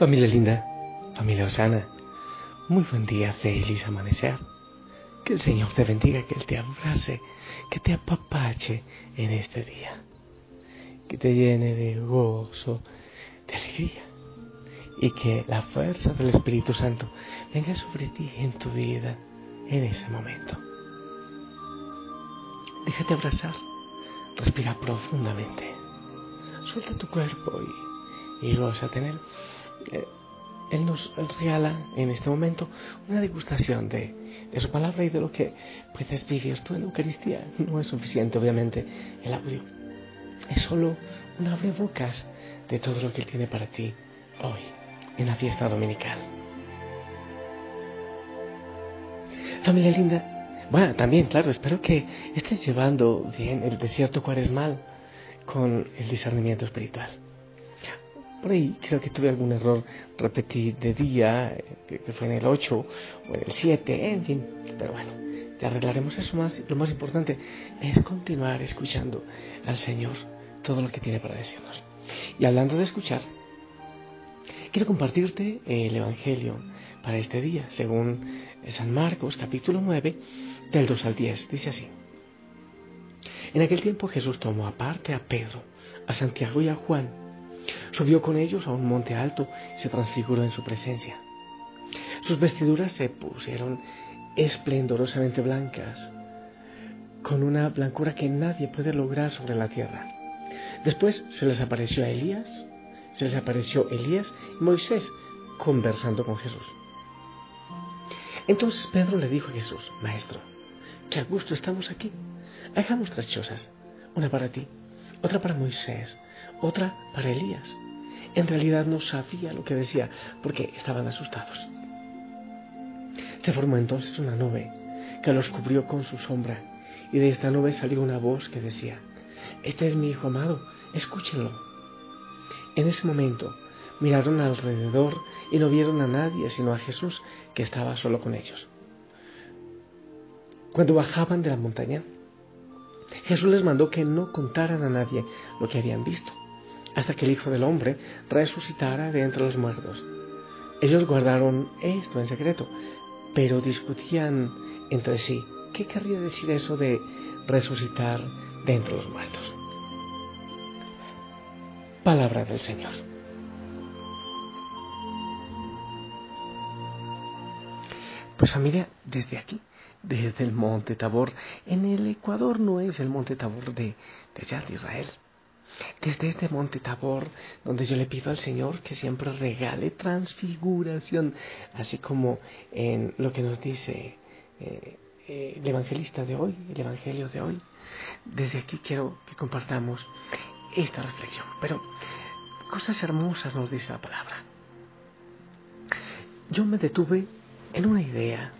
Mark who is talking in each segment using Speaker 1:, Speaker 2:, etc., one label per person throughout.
Speaker 1: Familia linda, familia Osana, muy buen día, feliz amanecer. Que el Señor te bendiga, que Él te abrace, que te apapache en este día, que te llene de gozo, de alegría. Y que la fuerza del Espíritu Santo venga sobre ti en tu vida en ese momento. Déjate abrazar, respira profundamente, suelta tu cuerpo y, y goza tener eh, él nos regala en este momento una degustación de, su palabra y de lo que puedes vivir tú en Eucaristía. No es suficiente, obviamente, el audio. Es solo un abrebocas de todo lo que Él tiene para ti hoy, en la fiesta dominical. Familia linda, bueno, también, claro, espero que estés llevando bien el desierto cuaresmal con el discernimiento espiritual. Por ahí creo que tuve algún error, repetí de día, que fue en el 8 o en el 7, en fin, pero bueno, ya arreglaremos eso más. Lo más importante es continuar escuchando al Señor todo lo que tiene para decirnos. Y hablando de escuchar, quiero compartirte el Evangelio para este día, según San Marcos capítulo 9, del 2 al 10. Dice así. En aquel tiempo Jesús tomó aparte a Pedro, a Santiago y a Juan, Subió con ellos a un monte alto y se transfiguró en su presencia. Sus vestiduras se pusieron esplendorosamente blancas, con una blancura que nadie puede lograr sobre la tierra. Después se les apareció a Elías, se les apareció Elías y Moisés conversando con Jesús. Entonces Pedro le dijo a Jesús, Maestro, qué a gusto estamos aquí. Hagamos tres chozas, una para ti, otra para Moisés, otra para Elías. En realidad no sabía lo que decía porque estaban asustados. Se formó entonces una nube que los cubrió con su sombra y de esta nube salió una voz que decía, Este es mi Hijo amado, escúchenlo. En ese momento miraron alrededor y no vieron a nadie sino a Jesús que estaba solo con ellos. Cuando bajaban de la montaña, Jesús les mandó que no contaran a nadie lo que habían visto hasta que el Hijo del Hombre resucitara de entre los muertos. Ellos guardaron esto en secreto, pero discutían entre sí qué querría decir eso de resucitar de entre los muertos. Palabra del Señor. Pues familia, desde aquí, desde el monte Tabor, en el Ecuador no es el monte Tabor de, de allá de Israel, desde este monte Tabor, donde yo le pido al Señor que siempre regale transfiguración, así como en lo que nos dice eh, eh, el evangelista de hoy, el evangelio de hoy. Desde aquí quiero que compartamos esta reflexión. Pero cosas hermosas nos dice la palabra. Yo me detuve en una idea.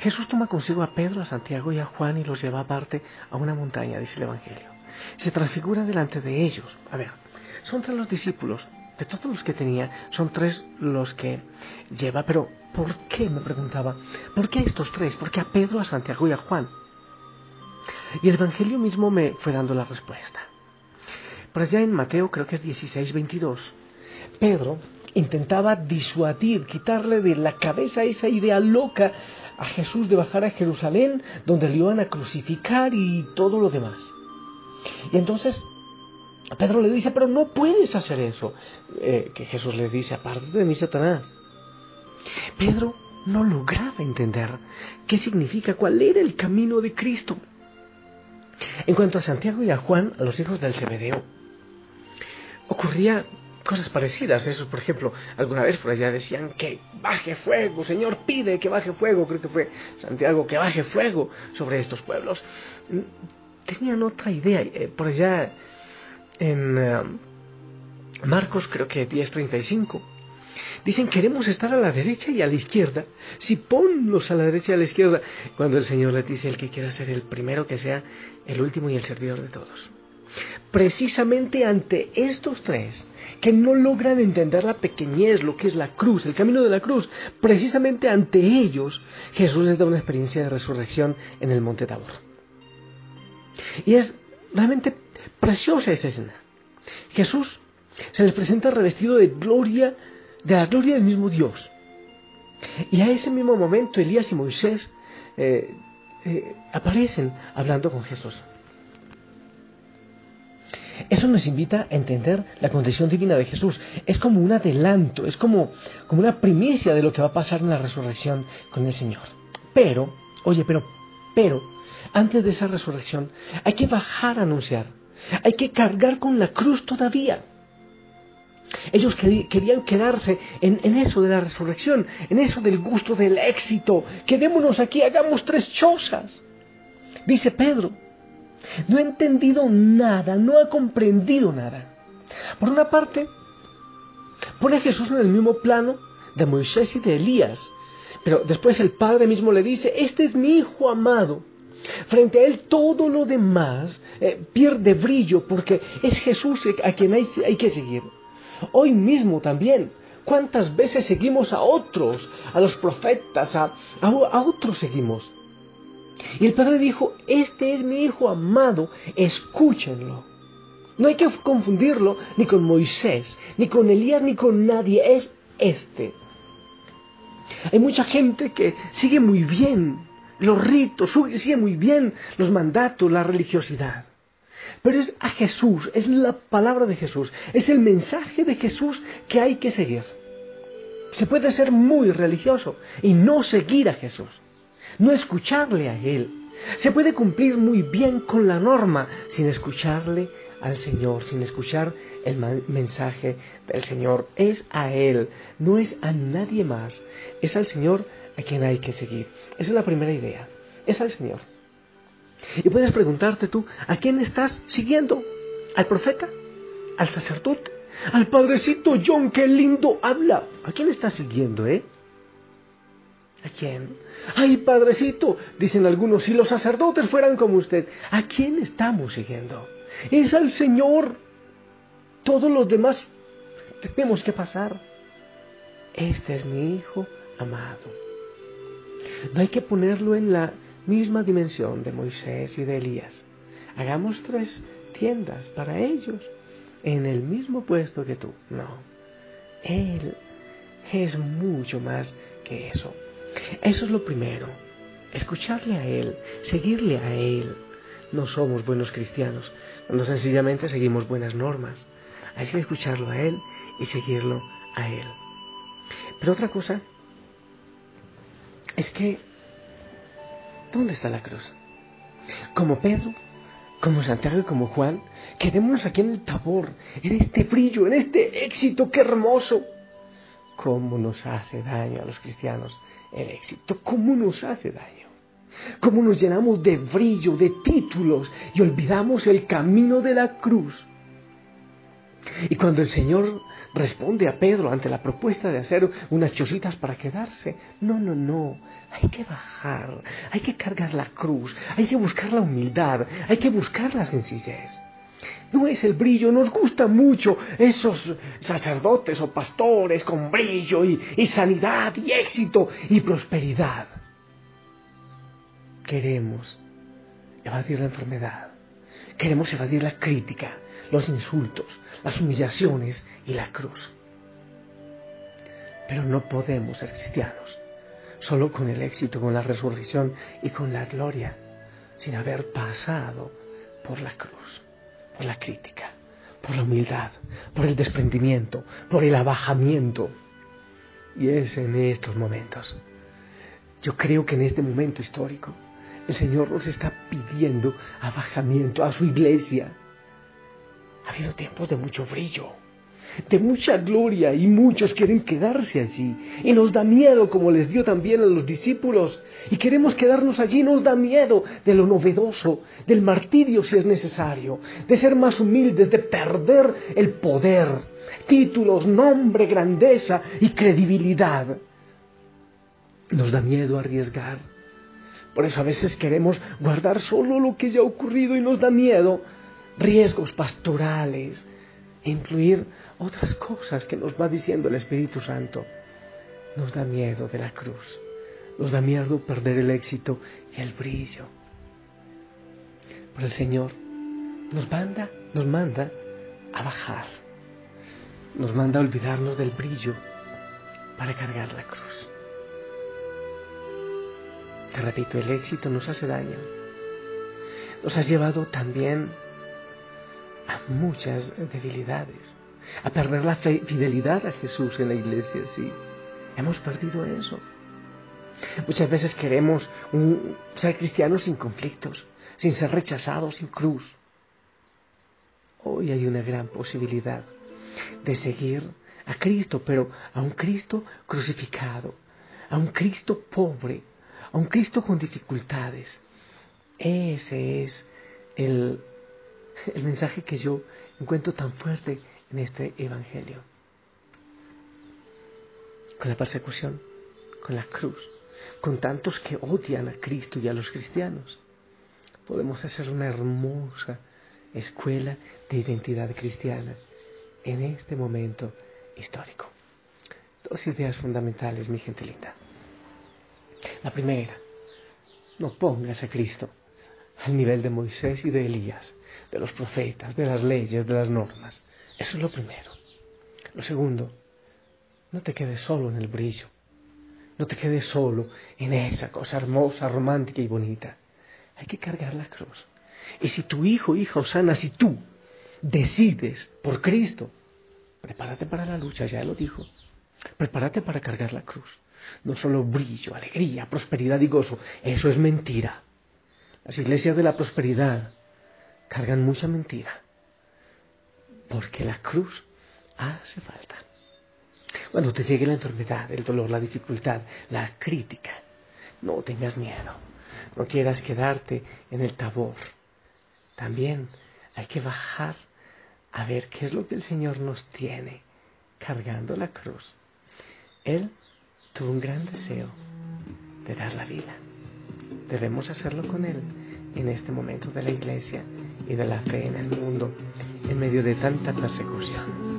Speaker 1: Jesús toma consigo a Pedro, a Santiago y a Juan y los lleva aparte a una montaña, dice el Evangelio se transfigura delante de ellos. A ver, son tres los discípulos, de todos los que tenía, son tres los que lleva, pero ¿por qué? me preguntaba. ¿Por qué estos tres? ¿Por qué a Pedro, a Santiago y a Juan? Y el Evangelio mismo me fue dando la respuesta. Por allá en Mateo creo que es 16, 22. Pedro intentaba disuadir, quitarle de la cabeza esa idea loca a Jesús de bajar a Jerusalén, donde le iban a crucificar y todo lo demás. Y entonces Pedro le dice, pero no puedes hacer eso. Eh, que Jesús le dice, aparte de mí, Satanás. Pedro no lograba entender qué significa, cuál era el camino de Cristo. En cuanto a Santiago y a Juan, a los hijos del Zebedeo, ocurría cosas parecidas. Eso, por ejemplo, alguna vez por allá decían que baje fuego, Señor pide que baje fuego, creo que fue Santiago, que baje fuego sobre estos pueblos. Tenían otra idea. Eh, por allá en eh, Marcos, creo que 10.35, Dicen, queremos estar a la derecha y a la izquierda. Si ponlos a la derecha y a la izquierda, cuando el Señor les dice, el que quiera ser el primero, que sea el último y el servidor de todos. Precisamente ante estos tres, que no logran entender la pequeñez, lo que es la cruz, el camino de la cruz, precisamente ante ellos, Jesús les da una experiencia de resurrección en el monte Tabor. Y es realmente preciosa esa escena. Jesús se les presenta revestido de gloria de la gloria del mismo Dios. Y a ese mismo momento Elías y Moisés eh, eh, aparecen hablando con Jesús. Eso nos invita a entender la condición divina de Jesús. Es como un adelanto, es como, como una primicia de lo que va a pasar en la resurrección con el Señor. Pero, oye, pero, pero, antes de esa resurrección hay que bajar a anunciar. Hay que cargar con la cruz todavía. Ellos querían quedarse en, eso de la resurrección, en eso del gusto del éxito. Quedémonos aquí, hagamos tres chozas. Dice Pedro, no ha entendido nada, no ha comprendido nada. Por una parte, pone a Jesús en el mismo plano de Moisés y de Elías, pero después el Padre mismo le dice, este es mi Hijo amado. Frente a él todo lo demás eh, pierde brillo porque es Jesús a quien hay que seguir. Hoy mismo también. ¿Cuántas veces seguimos a otros, a los profetas, a, a, otros seguimos? Y el Padre dijo, este es mi Hijo amado, escúchenlo. No hay que confundirlo ni con Moisés, ni con Elías, ni con nadie, es este. Hay mucha gente que sigue muy bien los ritos, sigue muy bien los mandatos, la religiosidad. Pero es a Jesús, es la palabra de Jesús, es el mensaje de Jesús que hay que seguir. Se puede ser muy religioso y no seguir a Jesús, no escucharle a Él. Se puede cumplir muy bien con la norma sin escucharle al Señor, sin escuchar el mensaje del Señor. Es a Él, no es a nadie más. Es al Señor a quien hay que seguir. Esa es la primera idea. Es al Señor. Y puedes preguntarte tú, ¿a quién estás siguiendo? ¿Al profeta? ¿Al sacerdote? ¿Al padrecito John? ¡Qué lindo habla! ¿A quién estás siguiendo, eh? ¿A quién? ¡Ay, padrecito! Dicen algunos, si los sacerdotes fueran como usted, ¿a quién estamos siguiendo? Es al Señor. Todos los demás tenemos que pasar. Este es mi Hijo amado. No hay que ponerlo en la misma dimensión de Moisés y de Elías. Hagamos tres tiendas para ellos en el mismo puesto que tú. No, Él es mucho más que eso. Eso es lo primero. Escucharle a Él, seguirle a Él. No somos buenos cristianos cuando sencillamente seguimos buenas normas. Hay que escucharlo a Él y seguirlo a Él. Pero otra cosa es que ¿Dónde está la cruz? Como Pedro, como Santiago y como Juan, quedémonos aquí en el tabor, en este brillo, en este éxito, qué hermoso. ¿Cómo nos hace daño a los cristianos el éxito? ¿Cómo nos hace daño? ¿Cómo nos llenamos de brillo, de títulos y olvidamos el camino de la cruz? Y cuando el Señor responde a Pedro ante la propuesta de hacer unas chocitas para quedarse, no, no, no, hay que bajar, hay que cargar la cruz, hay que buscar la humildad, hay que buscar la sencillez. No es el brillo, nos gusta mucho esos sacerdotes o pastores con brillo y, y sanidad y éxito y prosperidad. Queremos evadir la enfermedad, queremos evadir la crítica, los insultos, las humillaciones y la cruz. Pero no podemos ser cristianos solo con el éxito, con la resurrección y con la gloria, sin haber pasado por la cruz, por la crítica, por la humildad, por el desprendimiento, por el abajamiento. Y es en estos momentos. Yo creo que en este momento histórico el Señor nos está pidiendo abajamiento a su iglesia. Ha habido tiempos de mucho brillo, de mucha gloria y muchos quieren quedarse allí. Y nos da miedo, como les dio también a los discípulos. Y queremos quedarnos allí, nos da miedo de lo novedoso, del martirio si es necesario, de ser más humildes, de perder el poder, títulos, nombre, grandeza y credibilidad. Nos da miedo arriesgar. Por eso a veces queremos guardar solo lo que ya ha ocurrido y nos da miedo riesgos pastorales, e incluir otras cosas que nos va diciendo el Espíritu Santo. Nos da miedo de la cruz, nos da miedo perder el éxito y el brillo. Pero el Señor nos manda, nos manda a bajar, nos manda a olvidarnos del brillo para cargar la cruz. Te repito, el éxito nos hace daño. Nos ha llevado también muchas debilidades, a perder la fidelidad a Jesús en la iglesia, sí. Hemos perdido eso. Muchas veces queremos ser cristianos sin conflictos, sin ser rechazados, sin cruz. Hoy hay una gran posibilidad de seguir a Cristo, pero a un Cristo crucificado, a un Cristo pobre, a un Cristo con dificultades. Ese es el el mensaje que yo encuentro tan fuerte en este Evangelio. Con la persecución, con la cruz, con tantos que odian a Cristo y a los cristianos, podemos hacer una hermosa escuela de identidad cristiana en este momento histórico. Dos ideas fundamentales, mi gente linda. La primera, no pongas a Cristo al nivel de Moisés y de Elías de los profetas, de las leyes, de las normas. Eso es lo primero. Lo segundo, no te quedes solo en el brillo. No te quedes solo en esa cosa hermosa, romántica y bonita. Hay que cargar la cruz. Y si tu hijo, hija Osana, si tú decides por Cristo, prepárate para la lucha, ya lo dijo. Prepárate para cargar la cruz. No solo brillo, alegría, prosperidad y gozo. Eso es mentira. Las iglesias de la prosperidad cargan mucha mentira. Porque la cruz hace falta. Cuando te llegue la enfermedad, el dolor, la dificultad, la crítica, no tengas miedo. No quieras quedarte en el tabor. También hay que bajar a ver qué es lo que el Señor nos tiene cargando la cruz. Él tuvo un gran deseo de dar la vida. Debemos hacerlo con Él en este momento de la iglesia y de la fe en el mundo en medio de tanta persecución.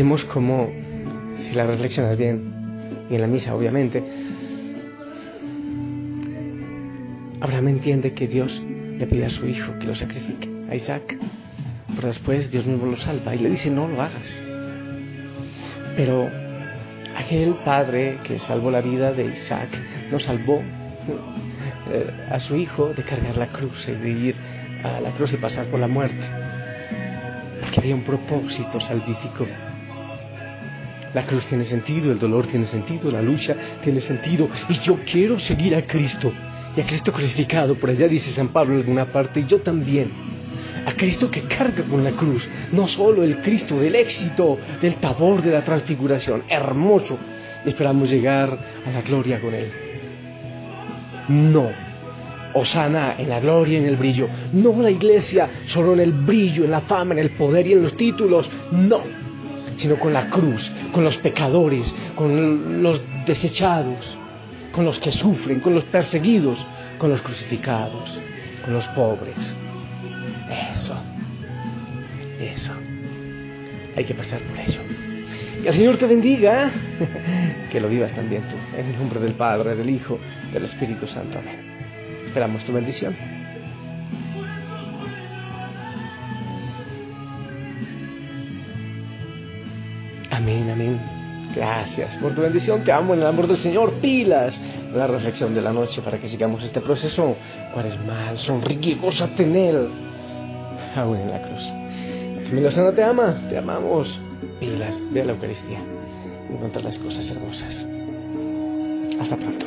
Speaker 1: Veremos cómo, si la reflexionas bien, y en la misa obviamente, Abraham entiende que Dios le pide a su hijo que lo sacrifique, a Isaac. Pero después Dios mismo lo salva y le dice, no lo hagas. Pero aquel padre que salvó la vida de Isaac no salvó eh, a su hijo de cargar la cruz y de ir a la cruz y pasar por la muerte. Porque había un propósito salvífico. La cruz tiene sentido, el dolor tiene sentido, la lucha tiene sentido. Y yo quiero seguir a Cristo. Y a Cristo crucificado, por allá dice San Pablo en alguna parte, y yo también. A Cristo que carga con la cruz, no solo el Cristo del éxito, del tabor de la transfiguración, hermoso. Esperamos llegar a la gloria con Él. No, Osana en la gloria en el brillo. No la iglesia solo en el brillo, en la fama, en el poder y en los títulos. No, sino con la cruz, con los pecadores, con los desechados, con los que sufren, con los perseguidos, con los crucificados, con los pobres. Eso, eso. Hay que pasar por eso. Que el Señor te bendiga, que lo vivas también tú, en el nombre del Padre, del Hijo, del Espíritu Santo. Amén. Esperamos tu bendición. Amén, amén. Gracias por tu bendición, te amo en el amor del Señor. Pilas, la reflexión de la noche para que sigamos este proceso. mal, sonríe, gózate en Él, aún en la cruz. La familia sana te ama, te amamos. Pilas, de la Eucaristía. Encontrar las cosas hermosas. Hasta pronto.